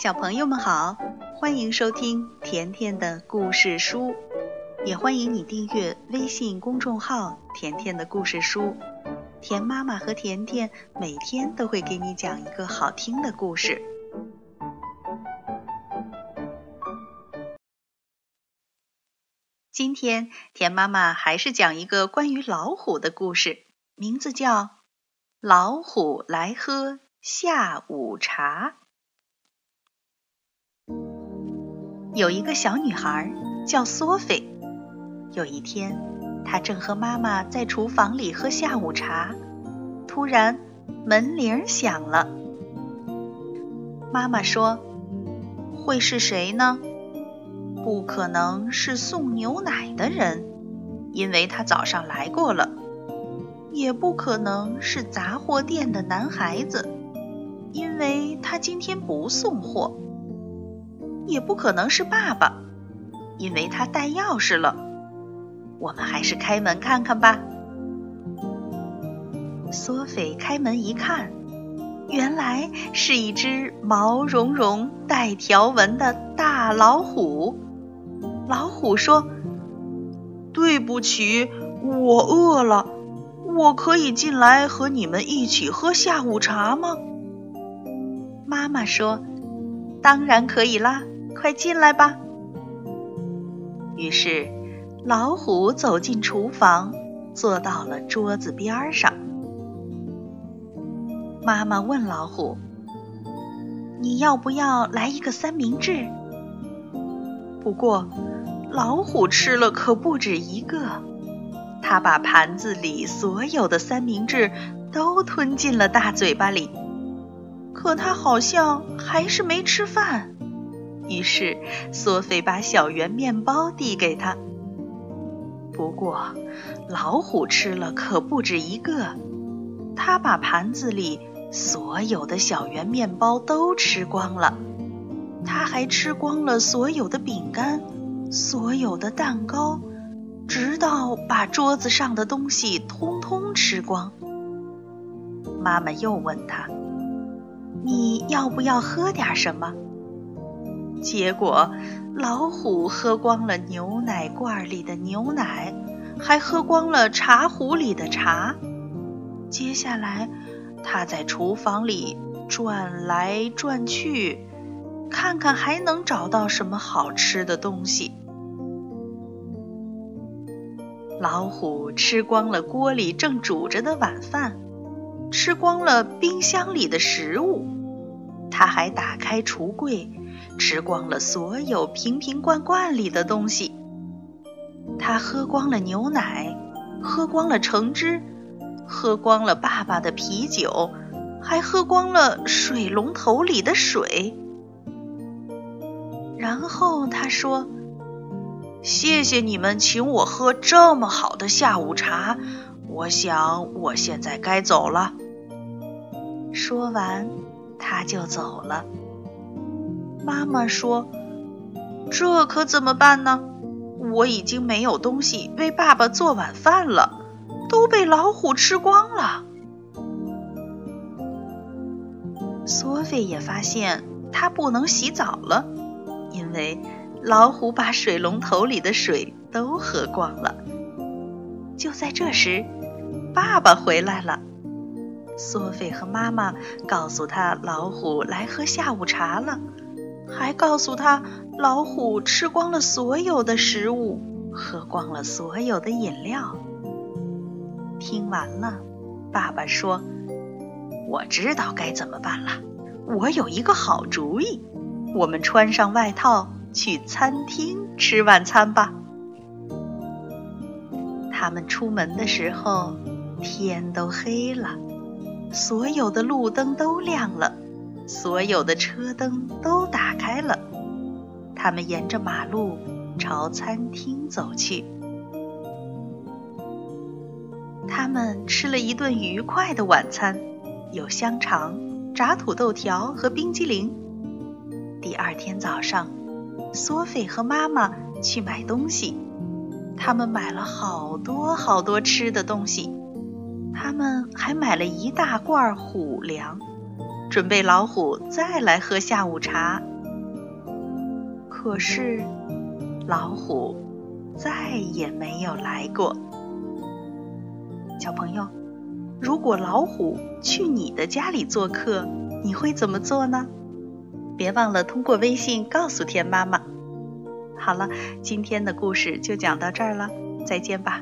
小朋友们好，欢迎收听甜甜的故事书，也欢迎你订阅微信公众号“甜甜的故事书”。甜妈妈和甜甜每天都会给你讲一个好听的故事。今天甜妈妈还是讲一个关于老虎的故事，名字叫《老虎来喝下午茶》。有一个小女孩叫索菲。有一天，她正和妈妈在厨房里喝下午茶，突然门铃响了。妈妈说：“会是谁呢？不可能是送牛奶的人，因为他早上来过了；也不可能是杂货店的男孩子，因为他今天不送货。”也不可能是爸爸，因为他带钥匙了。我们还是开门看看吧。索菲开门一看，原来是一只毛茸茸、带条纹的大老虎。老虎说：“对不起，我饿了，我可以进来和你们一起喝下午茶吗？”妈妈说：“当然可以啦。”快进来吧。于是，老虎走进厨房，坐到了桌子边上。妈妈问老虎：“你要不要来一个三明治？”不过，老虎吃了可不止一个，它把盘子里所有的三明治都吞进了大嘴巴里。可它好像还是没吃饭。于是，索菲把小圆面包递给他。不过，老虎吃了可不止一个，他把盘子里所有的小圆面包都吃光了。他还吃光了所有的饼干，所有的蛋糕，直到把桌子上的东西通通吃光。妈妈又问他：“你要不要喝点什么？”结果，老虎喝光了牛奶罐里的牛奶，还喝光了茶壶里的茶。接下来，他在厨房里转来转去，看看还能找到什么好吃的东西。老虎吃光了锅里正煮着的晚饭，吃光了冰箱里的食物，他还打开橱柜。吃光了所有瓶瓶罐罐里的东西，他喝光了牛奶，喝光了橙汁，喝光了爸爸的啤酒，还喝光了水龙头里的水。然后他说：“谢谢你们请我喝这么好的下午茶，我想我现在该走了。”说完，他就走了。妈妈说：“这可怎么办呢？我已经没有东西为爸爸做晚饭了，都被老虎吃光了。”索菲也发现她不能洗澡了，因为老虎把水龙头里的水都喝光了。就在这时，爸爸回来了。索菲和妈妈告诉他，老虎来喝下午茶了。还告诉他，老虎吃光了所有的食物，喝光了所有的饮料。听完了，爸爸说：“我知道该怎么办了。我有一个好主意，我们穿上外套去餐厅吃晚餐吧。”他们出门的时候，天都黑了，所有的路灯都亮了。所有的车灯都打开了，他们沿着马路朝餐厅走去。他们吃了一顿愉快的晚餐，有香肠、炸土豆条和冰激凌。第二天早上，索菲和妈妈去买东西，他们买了好多好多吃的东西，他们还买了一大罐虎粮。准备老虎再来喝下午茶。可是，老虎再也没有来过。小朋友，如果老虎去你的家里做客，你会怎么做呢？别忘了通过微信告诉田妈妈。好了，今天的故事就讲到这儿了，再见吧。